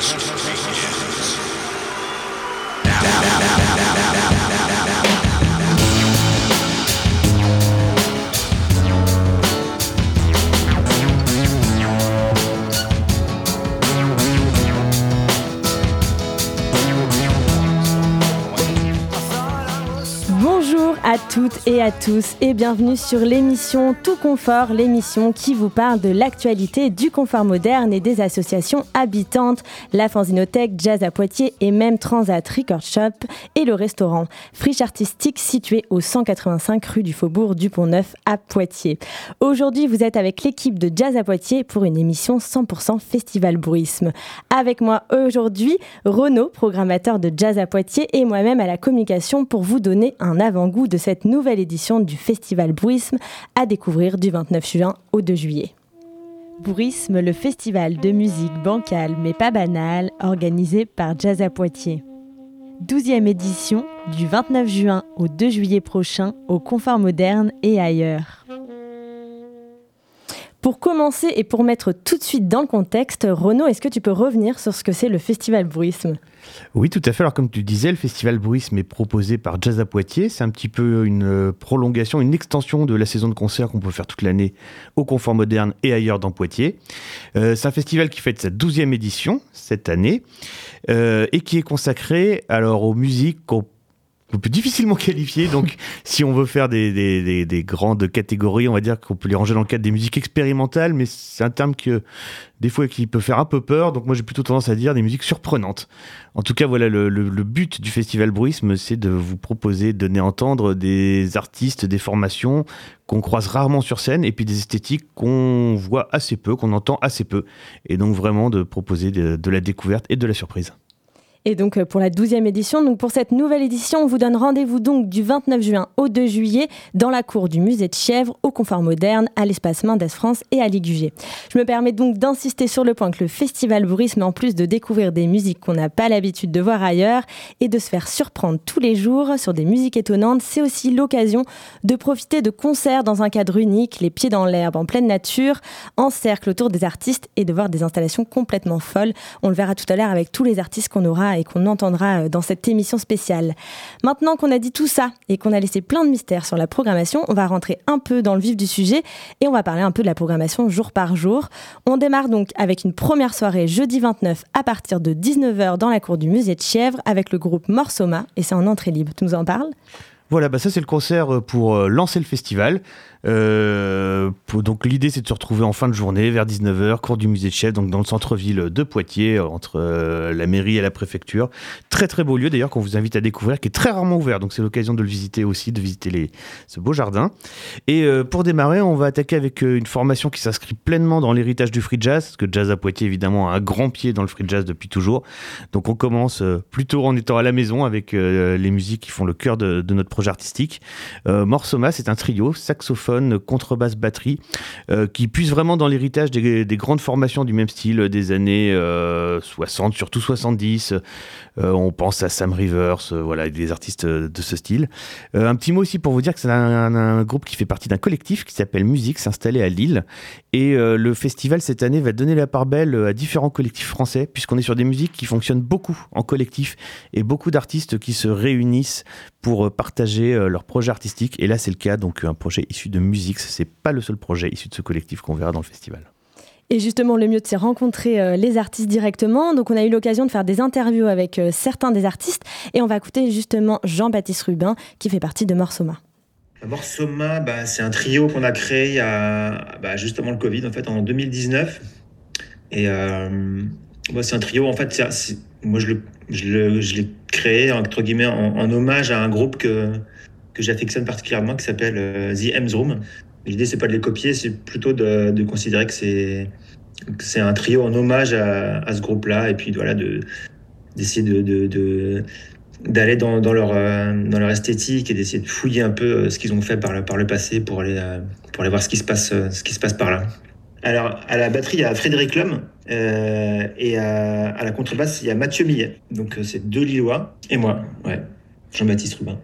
just begins. Now, now, now, toutes et à tous et bienvenue sur l'émission Tout Confort, l'émission qui vous parle de l'actualité du confort moderne et des associations habitantes, la Fanzinothèque, Jazz à Poitiers et même Transat Record Shop et le restaurant Friche Artistique situé au 185 rue du Faubourg du Pont-Neuf à Poitiers. Aujourd'hui, vous êtes avec l'équipe de Jazz à Poitiers pour une émission 100% Festival Bruisme. Avec moi aujourd'hui, Renaud, programmateur de Jazz à Poitiers et moi-même à la communication pour vous donner un avant-goût de cette nouvelle édition du Festival Bruisme à découvrir du 29 juin au 2 juillet. Bruisme, le festival de musique bancale mais pas banale, organisé par Jazz à Poitiers. 12e édition du 29 juin au 2 juillet prochain au Confort Moderne et ailleurs. Pour commencer et pour mettre tout de suite dans le contexte, Renaud, est-ce que tu peux revenir sur ce que c'est le Festival Bruisme oui, tout à fait. Alors, comme tu disais, le festival Bruisme est proposé par Jazz à Poitiers. C'est un petit peu une euh, prolongation, une extension de la saison de concert qu'on peut faire toute l'année au Confort Moderne et ailleurs dans Poitiers. Euh, c'est un festival qui fête sa 12e édition cette année euh, et qui est consacré alors aux musiques qu'on on peut difficilement qualifier. Donc, si on veut faire des, des, des, grandes catégories, on va dire qu'on peut les ranger dans le cadre des musiques expérimentales, mais c'est un terme que des fois qui peut faire un peu peur. Donc, moi, j'ai plutôt tendance à dire des musiques surprenantes. En tout cas, voilà, le, le, but du festival Bruisme, c'est de vous proposer, de donner à entendre des artistes, des formations qu'on croise rarement sur scène, et puis des esthétiques qu'on voit assez peu, qu'on entend assez peu, et donc vraiment de proposer de la découverte et de la surprise. Et donc euh, pour la 12e édition, donc pour cette nouvelle édition, on vous donne rendez-vous donc du 29 juin au 2 juillet dans la cour du musée de Chèvres, au Confort Moderne, à l'espace Mendes France et à Ligugé. Je me permets donc d'insister sur le point que le festival Bruisme, en plus de découvrir des musiques qu'on n'a pas l'habitude de voir ailleurs et de se faire surprendre tous les jours sur des musiques étonnantes, c'est aussi l'occasion de profiter de concerts dans un cadre unique, les pieds dans l'herbe, en pleine nature, en cercle autour des artistes et de voir des installations complètement folles. On le verra tout à l'heure avec tous les artistes qu'on aura et qu'on entendra euh, dans cette émission spéciale. Maintenant qu'on a dit tout ça et qu'on a laissé plein de mystères sur la programmation, on va rentrer un peu dans le vif du sujet et on va parler un peu de la programmation jour par jour. On démarre donc avec une première soirée jeudi 29 à partir de 19h dans la cour du musée de Chièvre avec le groupe Morsoma et c'est en entrée libre. Tu nous en parles? Voilà, bah ça c'est le concert pour euh, lancer le festival. Euh, donc l'idée c'est de se retrouver en fin de journée vers 19h, cours du musée de chef, donc dans le centre-ville de Poitiers, entre la mairie et la préfecture. Très très beau lieu d'ailleurs qu'on vous invite à découvrir, qui est très rarement ouvert, donc c'est l'occasion de le visiter aussi, de visiter ce beau jardin. Et pour démarrer, on va attaquer avec une formation qui s'inscrit pleinement dans l'héritage du free jazz, parce que Jazz à Poitiers évidemment a un grand pied dans le free jazz depuis toujours. Donc on commence plutôt en étant à la maison avec les musiques qui font le cœur de, de notre projet artistique. Euh, Morsoma, c'est un trio, saxophone, contrebasse, batterie, euh, qui puise vraiment dans l'héritage des, grandes formations du même style des années 60, euh, surtout 70. on pense à Sam Rivers, voilà, des artistes de ce style. un petit mot aussi pour vous dire que c'est un, groupe qui fait partie d'un collectif qui s'appelle Musique, s'installer à Lille. Et le festival cette année va donner la part belle à différents collectifs français, puisqu'on est sur des musiques qui fonctionnent beaucoup en collectif et beaucoup d'artistes qui se réunissent pour partager leur projet artistique. Et là, c'est le cas, donc un projet issu de musique. C'est pas le seul projet issu de ce collectif qu'on verra dans le festival. Et justement, le mieux, c'est rencontrer euh, les artistes directement. Donc, on a eu l'occasion de faire des interviews avec euh, certains des artistes. Et on va écouter justement Jean-Baptiste Rubin, qui fait partie de Morsoma. Morsoma, bah, c'est un trio qu'on a créé a bah, justement le Covid, en fait, en 2019. Et euh, c'est un trio, en fait, moi, je, l'ai créé, entre guillemets, en, hommage à un groupe que, que j'affectionne particulièrement qui s'appelle euh, The M's Room. L'idée, c'est pas de les copier, c'est plutôt de, considérer que c'est c'est un trio en hommage à, ce groupe-là et puis voilà de d'essayer de, d'aller dans, dans, leur euh, dans leur esthétique et d'essayer de fouiller un peu euh, ce qu'ils ont fait par le, par le passé pour aller pour aller voir ce qui se passe ce qui se passe par là. Alors à la batterie il y a Frédéric Lhomme et à, à, la contrebasse il y a Mathieu Millet donc c'est deux Lillois et moi ouais Jean-Baptiste Rubin.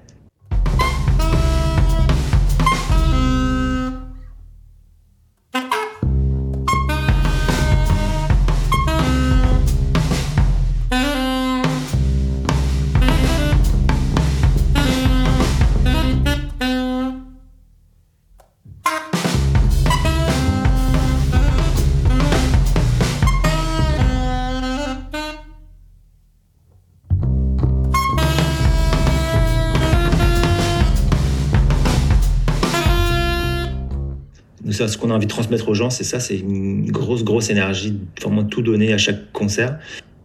Ce qu'on a envie de transmettre aux gens, c'est ça, c'est une grosse, grosse énergie, vraiment tout donner à chaque concert.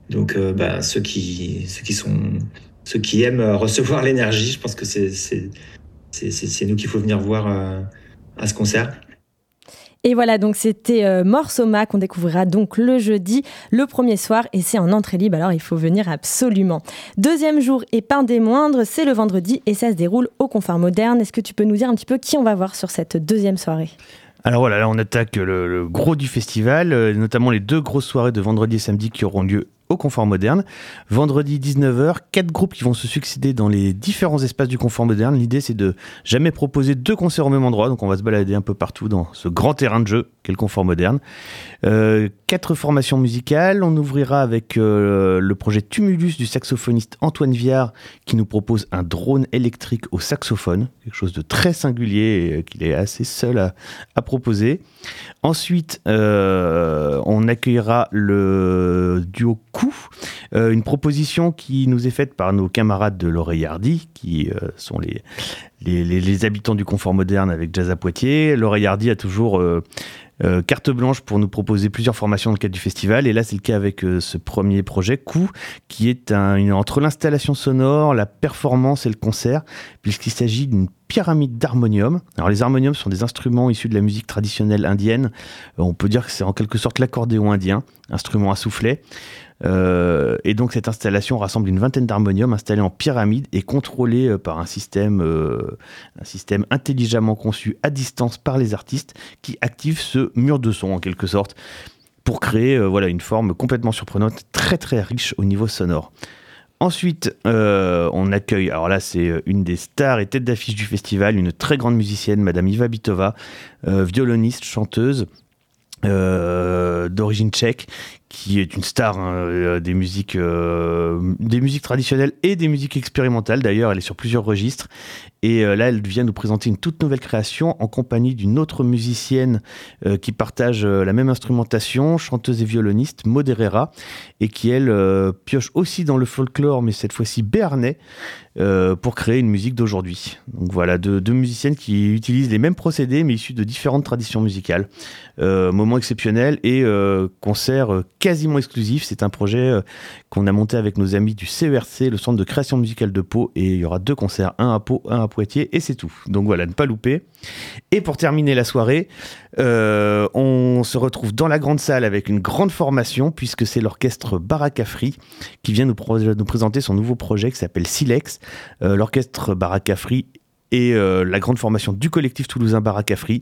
Donc, euh, bah, ceux qui, ceux qui sont, ceux qui aiment recevoir l'énergie, je pense que c'est, nous qu'il faut venir voir à ce concert. Et voilà, donc c'était euh, Morsoma qu'on découvrira donc le jeudi, le premier soir, et c'est en entrée libre, alors il faut venir absolument. Deuxième jour et pas des moindres, c'est le vendredi et ça se déroule au Confort Moderne. Est-ce que tu peux nous dire un petit peu qui on va voir sur cette deuxième soirée? Alors voilà, là on attaque le, gros du festival, euh, notamment les deux grosses soirées de vendredi et samedi qui auront lieu au confort moderne. Vendredi 19h, quatre groupes qui vont se succéder dans les différents espaces du confort moderne. L'idée c'est de jamais proposer deux concerts au même endroit, donc on va se balader un peu partout dans ce grand terrain de jeu qu'est le confort moderne. Euh, quatre formations musicales, on ouvrira avec euh, le projet Tumulus du saxophoniste Antoine Viard qui nous propose un drone électrique au saxophone, quelque chose de très singulier et qu'il est assez seul à, proposer. Ensuite, euh, on accueillera le duo Euh, une proposition qui nous est faite par nos camarades de l'Oreille Hardy, qui euh, sont les, habitants du confort moderne avec Jazz à Poitiers. L'Oreille Hardy a toujours euh, carte blanche pour nous proposer plusieurs formations dans le cadre du festival. Et là, c'est le cas avec ce premier projet, Coup, qui est un, entre l'installation sonore, la performance et le concert, puisqu'il s'agit d'une pyramide d'harmonium. Alors les harmoniums sont des instruments issus de la musique traditionnelle indienne. On peut dire que c'est en quelque sorte l'accordéon indien, instrument à soufflet. Euh, et donc cette installation rassemble une vingtaine d'harmoniums installés en pyramide et contrôlés euh, par un système, euh, un système intelligemment conçu à distance par les artistes qui active ce mur de son en quelque sorte pour créer voilà, une forme complètement surprenante, très très riche au niveau sonore. Ensuite, on accueille, alors là c'est une des stars et têtes d'affiche du festival, une très grande musicienne, Madame Iva Bitova, violoniste, chanteuse, d'origine tchèque qui est une star hein, euh, des musiques euh, des musiques traditionnelles et des musiques expérimentales. D'ailleurs elle est sur plusieurs registres. Et euh, là elle vient nous présenter une toute nouvelle création en compagnie d'une autre musicienne qui partage la même instrumentation chanteuse et violoniste Moderera et qui elle pioche aussi dans le folklore mais cette fois-ci béarnais pour créer une musique d'aujourd'hui. Donc voilà deux, deux, musiciennes qui utilisent les mêmes procédés mais issus de différentes traditions musicales. Moment exceptionnel et concert quasiment exclusif. C'est un projet euh, qu'on a monté avec nos amis du CERC, le centre de création musicale de Pau, et il y aura deux concerts, un à Pau, un à Poitiers, et c'est tout. Donc voilà, ne pas louper. Et pour terminer la soirée, euh, on se retrouve dans la grande salle avec une grande formation, puisque c'est l'orchestre Barakafri qui vient nous, nous, présenter son nouveau projet qui s'appelle Silex. Euh, l'orchestre Barakafri et euh, la grande formation du collectif toulousain Barakafri.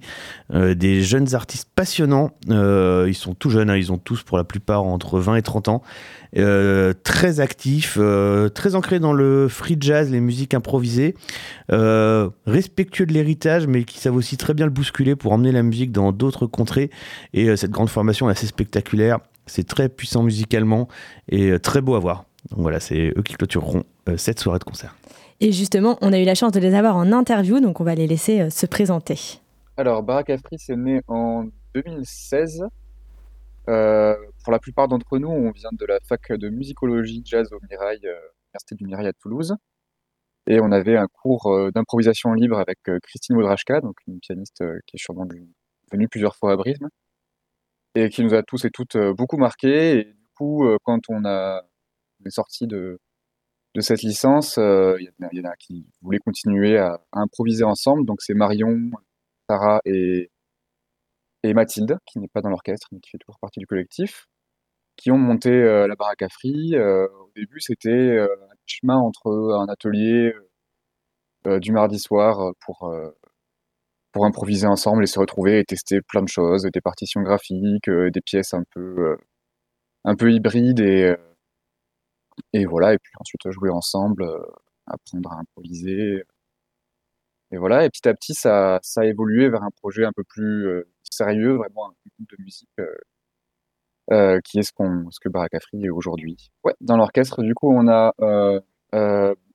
Euh, des jeunes artistes passionnants. Euh, ils sont tout jeunes, hein, ils ont tous pour la plupart entre 20 et 30 ans. très actifs, très ancrés dans le free jazz, les musiques improvisées, respectueux de l'héritage, mais qui savent aussi très bien le bousculer pour emmener la musique dans d'autres contrées. Et cette grande formation est assez spectaculaire. C'est très puissant musicalement et très beau à voir. Donc voilà, c'est eux qui clôtureront cette soirée de concert. Et justement, on a eu la chance de les avoir en interview, donc on va les laisser euh, se présenter. Alors, Barak Afri, c'est né en 2016. Euh, pour la plupart d'entre nous, on vient de la fac de musicologie jazz au Mirail, euh, l'Université du Mirail à Toulouse. Et on avait un cours d'improvisation libre avec Christine Wodrachka, donc une pianiste qui est sûrement venue plusieurs fois à Brisbane, et qui nous a tous et toutes beaucoup marqués. Et du coup, quand on, a, on est sorti de, de cette licence, euh, il y, en a qui voulaient continuer à, improviser ensemble. Donc c'est Marion, Sarah et, et Mathilde, qui n'est pas dans l'orchestre, mais qui fait toujours partie du collectif, qui ont monté euh, la baraque à Free. Euh, au début, c'était un chemin entre un atelier du mardi soir pour, pour improviser ensemble et se retrouver et tester plein de choses, des partitions graphiques, des pièces un peu, un peu hybrides et et voilà, et puis ensuite jouer ensemble, euh, apprendre à improviser. Et voilà, et petit à petit, ça, ça a évolué vers un projet un peu plus euh, sérieux, vraiment un groupe de musique euh, qui est ce, qu'on, ce que Barakafri est aujourd'hui. Ouais, dans l'orchestre, du coup, on a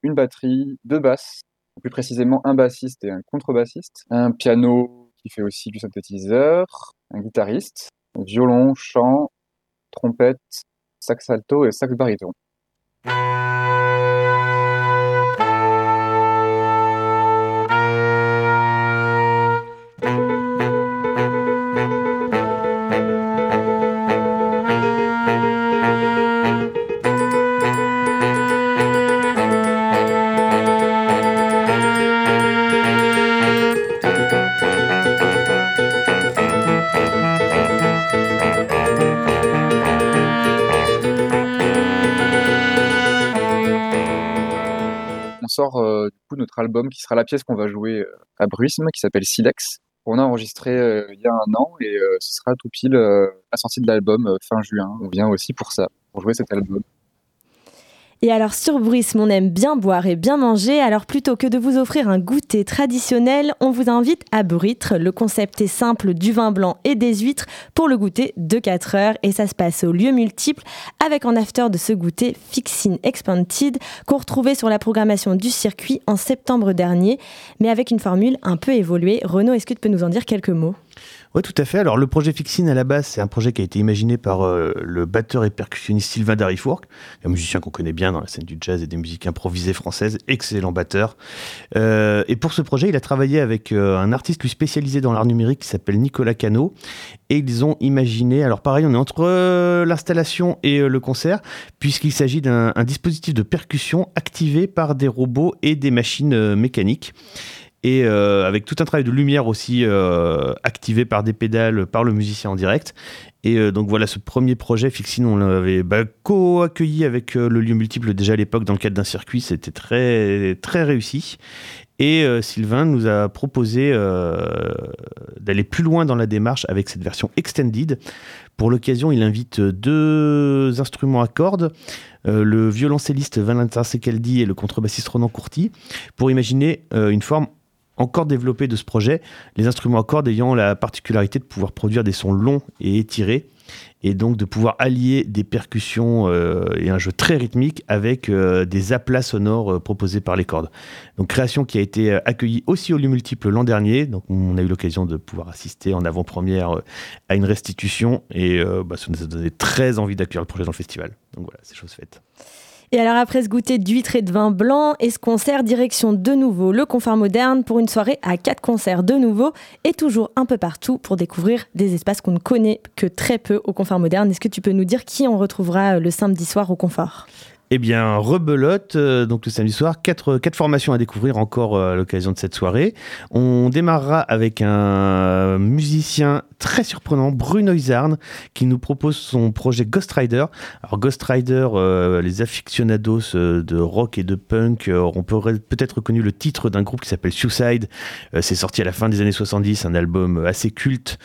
une batterie, deux basses, plus précisément un bassiste et un contrebassiste, un piano qui fait aussi du synthétiseur, un guitariste, violon, chant, trompette, sax alto et sax baryton. Thank you. Album qui sera la pièce qu'on va jouer à Bruisme, qui s'appelle Silex. On a enregistré il y a un an et ce sera tout pile la sortie de l'album fin juin. On vient aussi pour ça, pour jouer cet album. Et alors sur Bruisme, on aime bien boire et bien manger, alors plutôt que de vous offrir un goûter traditionnel, on vous invite à Bruitre. Le concept est simple, du vin blanc et des huîtres pour le goûter de 4 heures et ça se passe au lieu multiple avec en after de ce goûter Fixin Expanded qu'on retrouvait sur la programmation du circuit en septembre dernier, mais avec une formule un peu évoluée. Renaud, est-ce que tu peux nous en dire quelques mots? Oui, tout à fait. Alors, le projet Fixine, à la base, c'est un projet qui a été imaginé par euh, le batteur et percussionniste Sylvain Darifourc, un musicien qu'on connaît bien dans la scène du jazz et des musiques improvisées françaises, excellent batteur. Euh, et pour ce projet, il a travaillé avec euh, un artiste lui spécialisé dans l'art numérique qui s'appelle Nicolas Cano. Et ils ont imaginé, alors pareil, on est entre l'installation et le concert, puisqu'il s'agit d'un dispositif de percussion activé par des robots et des machines mécaniques et euh, avec tout un travail de lumière aussi euh, activé par des pédales par le musicien en direct. Et euh, donc voilà, ce premier projet, Fixine, on l'avait bah, co-accueilli avec le lieu multiple déjà à l'époque dans le cadre d'un circuit, c'était très, très réussi. Et Sylvain nous a proposé d'aller plus loin dans la démarche avec cette version extended. Pour l'occasion, il invite deux instruments à cordes, le violoncelliste Valentin Secaldi et le contrebassiste Ronan Courty, pour imaginer une forme encore développé de ce projet, les instruments à cordes ayant la particularité de pouvoir produire des sons longs et étirés, et donc de pouvoir allier des percussions euh, et un jeu très rythmique avec euh, des aplats sonores euh, proposés par les cordes. Donc création qui a été accueillie aussi au lieu multiple l'an dernier, donc on a eu l'occasion de pouvoir assister en avant-première à une restitution, et bah, ça nous a donné très envie d'accueillir le projet dans le festival. Donc voilà, c'est chose faite. Et alors après ce goûter d'huîtres et de vin blanc et ce concert, direction de nouveau le confort moderne pour une soirée à quatre concerts de nouveau et toujours un peu partout pour découvrir des espaces qu'on ne connaît que très peu au confort moderne? Est-ce que tu peux nous dire qui on retrouvera le samedi soir au confort? Eh bien, rebelote, euh, donc le samedi soir, quatre, quatre formations à découvrir encore euh, à l'occasion de cette soirée. On démarrera avec un musicien très surprenant, Bruno Isarn, qui nous propose son projet Ghost Rider. Alors Ghost Rider, euh, les aficionados de rock et de punk on peut peut-être reconnu le titre d'un groupe qui s'appelle Suicide. C'est sorti à la fin des années 70, un album assez culte,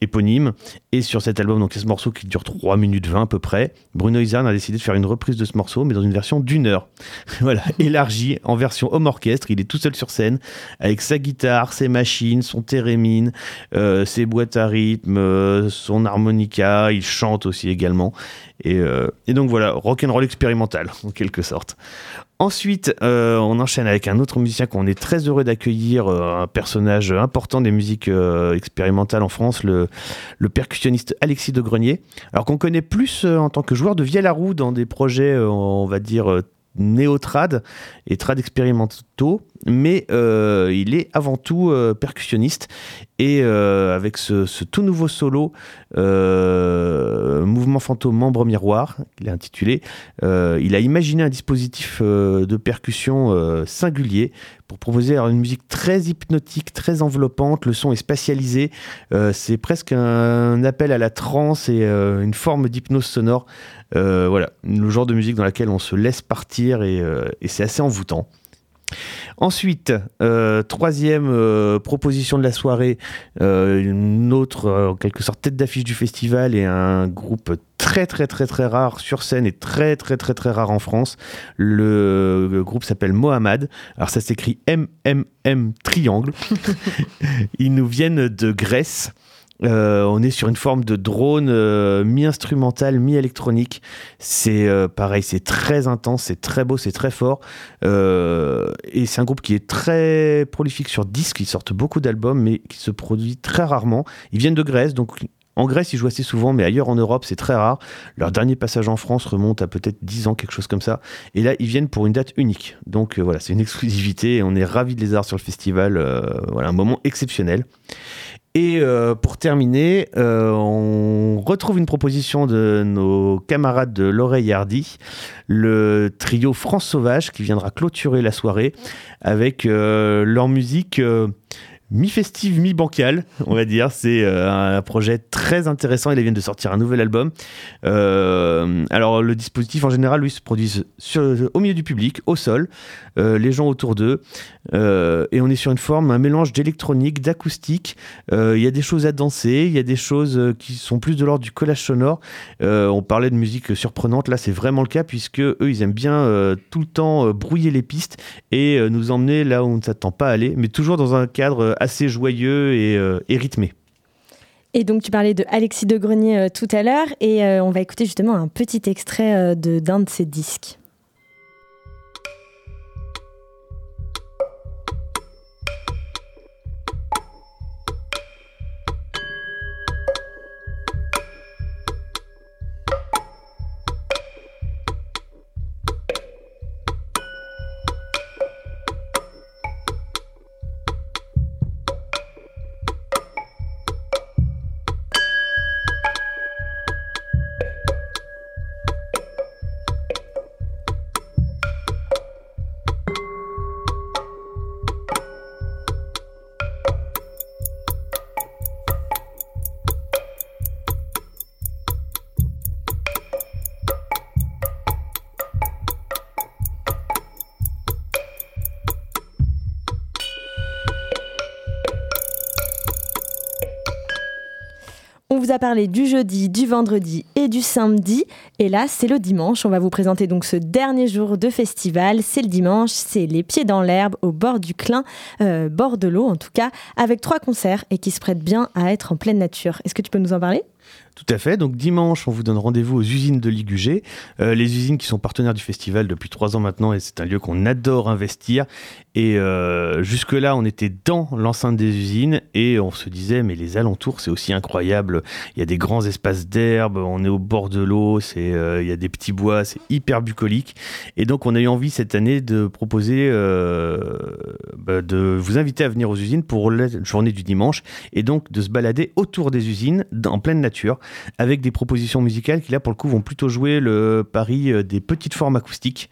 éponyme. Et sur cet album, donc ce morceau qui dure 3 minutes 20 à peu près, Bruno Isarn a décidé de faire une reprise de ce morceau, mais dans une version d'une heure. voilà, élargie en version homme orchestre. Il est tout seul sur scène avec sa guitare, ses machines, son thérémine, euh, ses à euh, son harmonica. Il chante aussi également. Et, euh, donc voilà, rock and roll expérimental en quelque sorte. Ensuite, euh, on enchaîne avec un autre musicien qu'on est très heureux d'accueillir, un personnage important des musiques expérimentales en France, le, le, percussionniste Alexis de Grenier. Alors qu'on connaît plus en tant que joueur de vielle à roue dans des projets, on va dire, néo-trad et trad expérimentaux, mais euh, il est avant tout euh, percussionniste. Et euh, avec ce, tout nouveau solo, Mouvement fantôme, membre miroir, il est intitulé, il a imaginé un dispositif de percussion singulier pour proposer une musique très hypnotique, très enveloppante. Le son est spatialisé. c'est presque un, appel à la trance et une forme d'hypnose sonore. voilà, le genre de musique dans laquelle on se laisse partir et c'est assez envoûtant. Ensuite, euh, troisième euh, proposition de la soirée, euh, une autre, en quelque sorte, tête d'affiche du festival et un groupe très très très très rare sur scène et très très très très rare en France. Le, groupe s'appelle Mohamed. Alors ça s'écrit MMM Triangle. Ils nous viennent de Grèce. Euh, on est sur une forme de drone euh, mi-instrumental, mi-électronique. C'est euh, pareil, c'est très intense, c'est très beau, c'est très fort. et c'est un groupe qui est très prolifique sur disque, ils sortent beaucoup d'albums, mais qui se produit très rarement. Ils viennent de Grèce, donc en Grèce, ils jouent assez souvent, mais ailleurs en Europe, c'est très rare. Leur dernier passage en France remonte à peut-être 10 ans, quelque chose comme ça. Et là, ils viennent pour une date unique. Donc voilà, c'est une exclusivité et on est ravis de les avoir sur le festival. voilà, un moment exceptionnel. Et euh, pour terminer, euh, on retrouve une proposition de nos camarades de l'oreille hardy, le trio France Sauvage qui viendra clôturer la soirée avec euh, leur musique mi-festive, mi-bancal, on va dire. C'est un projet très intéressant. Ils viennent de sortir un nouvel album. alors, le dispositif en général, lui, se produit au milieu du public, au sol, les gens autour d'eux. et on est sur une forme, un mélange d'électronique, d'acoustique. Il y a des choses à danser, il y a des choses qui sont plus de l'ordre du collage sonore. on parlait de musique surprenante. Là, c'est vraiment le cas puisque eux, ils aiment bien tout le temps brouiller les pistes et nous emmener là où on ne s'attend pas à aller, mais toujours dans un cadre assez joyeux et, euh, rythmé. Et donc tu parlais de Alexis de Grenier euh, tout à l'heure et euh, on va écouter justement un petit extrait d'un de ses disques. A parlé du jeudi, du vendredi et du samedi. Et là, c'est le dimanche. On va vous présenter donc ce dernier jour de festival. C'est le dimanche, c'est les pieds dans l'herbe au bord du Clin, euh, bord de l'eau en tout cas, avec trois concerts et qui se prêtent bien à être en pleine nature. Est-ce que tu peux nous en parler? Tout à fait. Donc dimanche, on vous donne rendez-vous aux usines de Ligugé. Euh, les usines qui sont partenaires du festival depuis trois ans maintenant et c'est un lieu qu'on adore investir. Et euh, jusque-là, on était dans l'enceinte des usines et on se disait, mais les alentours, c'est aussi incroyable. Il y a des grands espaces d'herbe, on est au bord de l'eau, c'est, euh, il y a des petits bois, c'est hyper bucolique. Et donc, on a eu envie cette année de proposer, bah, de vous inviter à venir aux usines pour la journée du dimanche et donc de se balader autour des usines en pleine nature avec des propositions musicales qui là pour le coup vont plutôt jouer le pari euh, des petites formes acoustiques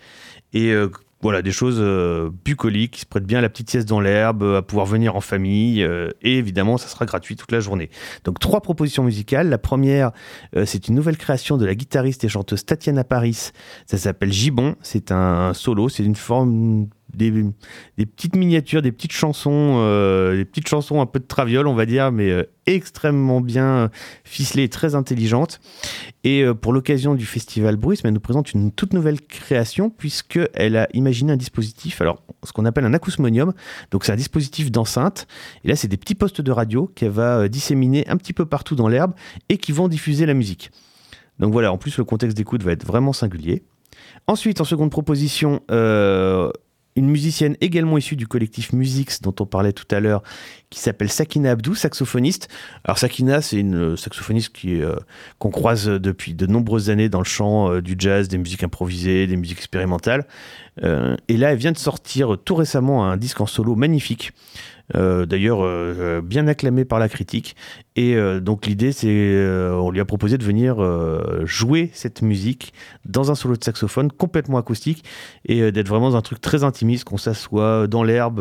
et euh, voilà, des choses euh, bucoliques qui se prêtent bien à la petite sieste dans l'herbe, à pouvoir venir en famille. et évidemment, ça sera gratuit toute la journée. Donc, trois propositions musicales. La première, c'est une nouvelle création de la guitariste et chanteuse Tatiana Paris. Ça s'appelle Gibon. C'est un solo. C'est une forme des, petites miniatures, des petites chansons, euh, des petites chansons un peu de traviole, on va dire, mais euh, extrêmement bien ficelées, très intelligentes. Et euh, pour l'occasion du festival Bruce, elle nous présente une toute nouvelle création puisqu'elle a imaginé un dispositif, alors ce qu'on appelle un acousmonium. Donc c'est un dispositif d'enceinte. Et là, c'est des petits postes de radio qu'elle va disséminer un petit peu partout dans l'herbe et qui vont diffuser la musique. Donc voilà, en plus le contexte d'écoute va être vraiment singulier. Ensuite, en seconde proposition, une musicienne également issue du collectif Musix dont on parlait tout à l'heure, qui s'appelle Sakina Abdou, saxophoniste. Alors Sakina, c'est une euh, saxophoniste qui euh, qu'on croise depuis de nombreuses années dans le champ euh, du jazz, des musiques improvisées, des musiques expérimentales. et là, elle vient de sortir tout récemment un disque en solo magnifique euh, d'ailleurs euh, bien acclamé par la critique. Et euh, donc l'idée, c'est, on lui a proposé de venir jouer cette musique dans un solo de saxophone complètement acoustique et d'être vraiment dans un truc très intimiste, qu'on s'assoit dans l'herbe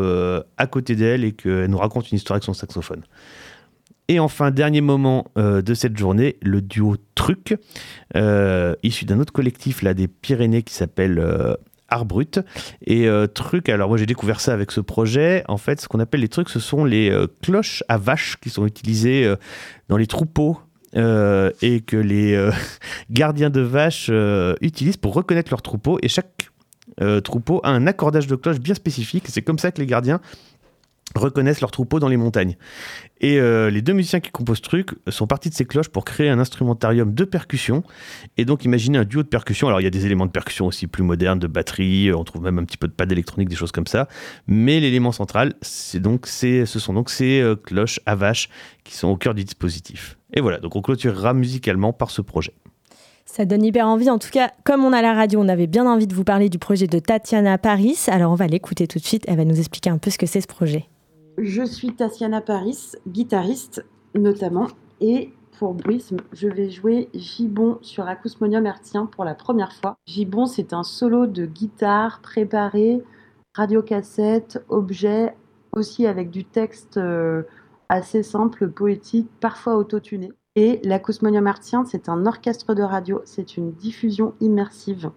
à côté d'elle et qu'elle nous raconte une histoire avec son saxophone. Et enfin, dernier moment de cette journée, le duo Truc, issu d'un autre collectif là, des Pyrénées qui s'appelle art brut. Et euh, truc, alors moi j'ai découvert ça avec ce projet. En fait, ce qu'on appelle les trucs, ce sont les euh, cloches à vaches qui sont utilisées euh, dans les troupeaux. et que les gardiens de vaches utilisent pour reconnaître leurs troupeaux. Et chaque troupeau a un accordage de cloches bien spécifique. C'est comme ça que les gardiens reconnaissent leurs troupeaux dans les montagnes. Et euh, les deux musiciens qui composent truc sont partis de ces cloches pour créer un instrumentarium de percussion. Et donc imaginez un duo de percussion. Alors il y a des éléments de percussion aussi plus modernes, de batterie, on trouve même un petit peu de pad électronique, des choses comme ça. Mais l'élément central, c'est donc, ce sont donc ces euh, cloches à vache qui sont au cœur du dispositif. Et voilà, donc on clôturera musicalement par ce projet. Ça donne hyper envie. En tout cas, comme on a la radio, on avait bien envie de vous parler du projet de Tatiana Paris. Alors on va l'écouter tout de suite. Elle va nous expliquer un peu ce que c'est ce projet. Je suis Tatiana Paris, guitariste notamment, et pour Bruisme, je vais jouer Gibon sur Acousmonium Hertzien pour la première fois. Gibon, c'est un solo de guitare préparé, radiocassette, objet, aussi avec du texte assez simple, poétique, parfois autotuné. Et l'acousmonium artien, c'est un orchestre de radio, c'est une diffusion immersive.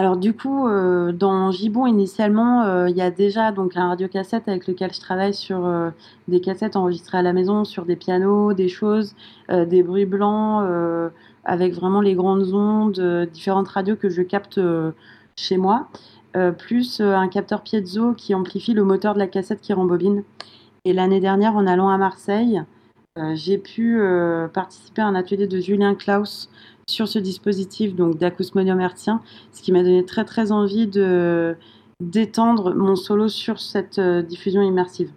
Alors du coup, euh, dans Gibon, initialement, euh, il y a déjà donc un radiocassette avec lequel je travaille sur euh, des cassettes enregistrées à la maison, sur des pianos, des choses, des bruits blancs, avec vraiment les grandes ondes, différentes radios que je capte chez moi, plus un capteur piezo qui amplifie le moteur de la cassette qui rembobine. Et l'année dernière, en allant à Marseille, j'ai pu participer à un atelier de Julien Klaus sur ce dispositif donc d'acousmonium hertzien, ce qui m'a donné très très envie de d'étendre mon solo sur cette euh, diffusion immersive.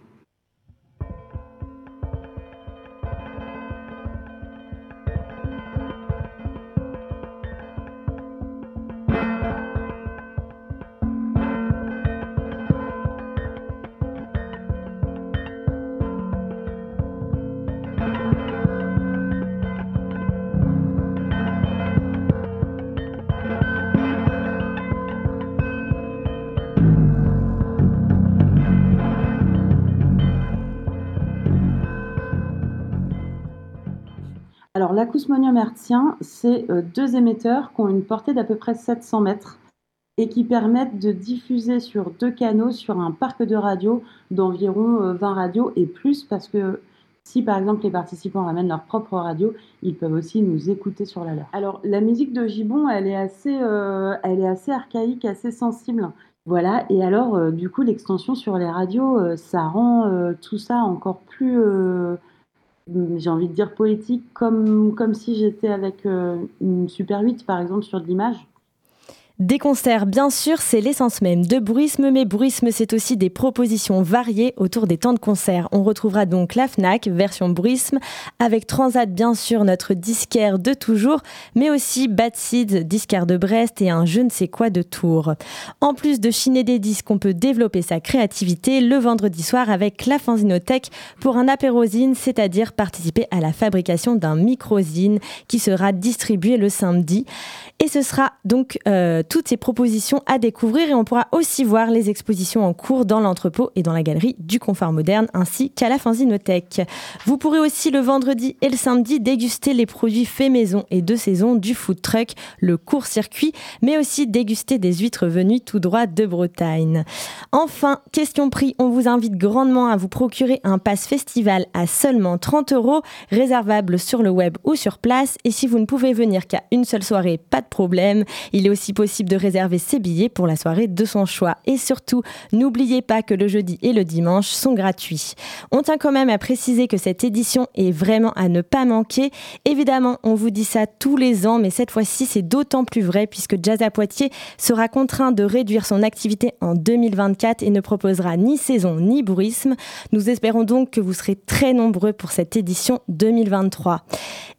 Alors l'acousmonium hertzien, c'est euh, deux émetteurs qui ont une portée d'à peu près 700 mètres et qui permettent de diffuser sur deux canaux sur un parc de radio d'environ 20 euh, radios et plus parce que si par exemple les participants ramènent leur propre radio, ils peuvent aussi nous écouter sur la leur. Alors la musique de Gibbon, elle est assez, euh, elle est assez archaïque, assez sensible. Voilà, et alors du coup l'extension sur les radios, ça rend tout ça encore plus j'ai envie de dire poétique, comme, comme si j'étais avec euh, une Super 8 par exemple sur de l'image. Des concerts, bien sûr, c'est l'essence même de Bruisme, mais Bruisme, c'est aussi des propositions variées autour des temps de concert. On retrouvera donc la FNAC, version Bruisme, avec Transat, bien sûr, notre disquaire de toujours, mais aussi Bad Seeds, disquaire de Brest et un je ne sais quoi de Tours. En plus de chiner des disques, on peut développer sa créativité le vendredi soir avec la Fanzinothèque pour un apérosine, c'est-à-dire participer à la fabrication d'un microzine qui sera distribué le samedi. Et ce sera donc euh, toutes ces propositions à découvrir et on pourra aussi voir les expositions en cours dans l'entrepôt et dans la galerie du Confort Moderne ainsi qu'à la Fanzinothèque. Vous pourrez aussi le vendredi et le samedi déguster les produits faits maison et de saison du food truck, le court-circuit, mais aussi déguster des huîtres venues tout droit de Bretagne. Enfin, question prix, on vous invite grandement à vous procurer un pass festival à seulement 30 euros, réservable sur le web ou sur place. Et si vous ne pouvez venir qu'à une seule soirée, pas de problème. Il est aussi possible de réserver ses billets pour la soirée de son choix. Et surtout, n'oubliez pas que le jeudi et le dimanche sont gratuits. On tient quand même à préciser que cette édition est vraiment à ne pas manquer. Évidemment, on vous dit ça tous les ans, mais cette fois-ci, c'est d'autant plus vrai puisque Jazz à Poitiers sera contraint de réduire son activité en 2024 et ne proposera ni saison ni bruisme. Nous espérons donc que vous serez très nombreux pour cette édition 2023.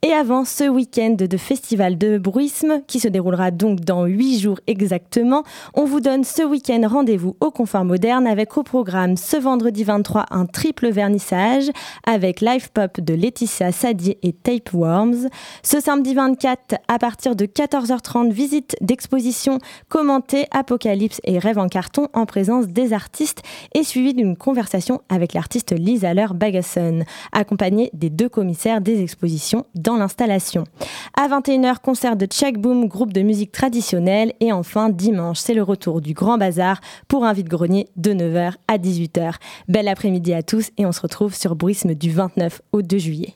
Et avant ce week-end de festival de bruisme qui se déroulera donc dans 8 jours exactement. On vous donne ce week-end rendez-vous au Confort Moderne avec au programme ce vendredi 23 un triple vernissage avec Live Pop de Laetitia Sadier et Tapeworms. Ce samedi 24 à partir de 14h30 visite d'exposition commentée Apocalypse et Rêve en carton en présence des artistes et suivi d'une conversation avec l'artiste Lisa Haller Bagasson accompagnée des deux commissaires des expositions dans l'installation. À 21h concert de Check Boom groupe de musique traditionnelle et enfin, dimanche, c'est le retour du Grand Bazar pour un vide-grenier de 9h à 18h. Bel après-midi à tous et on se retrouve sur Bruisme du 29 au 2 juillet.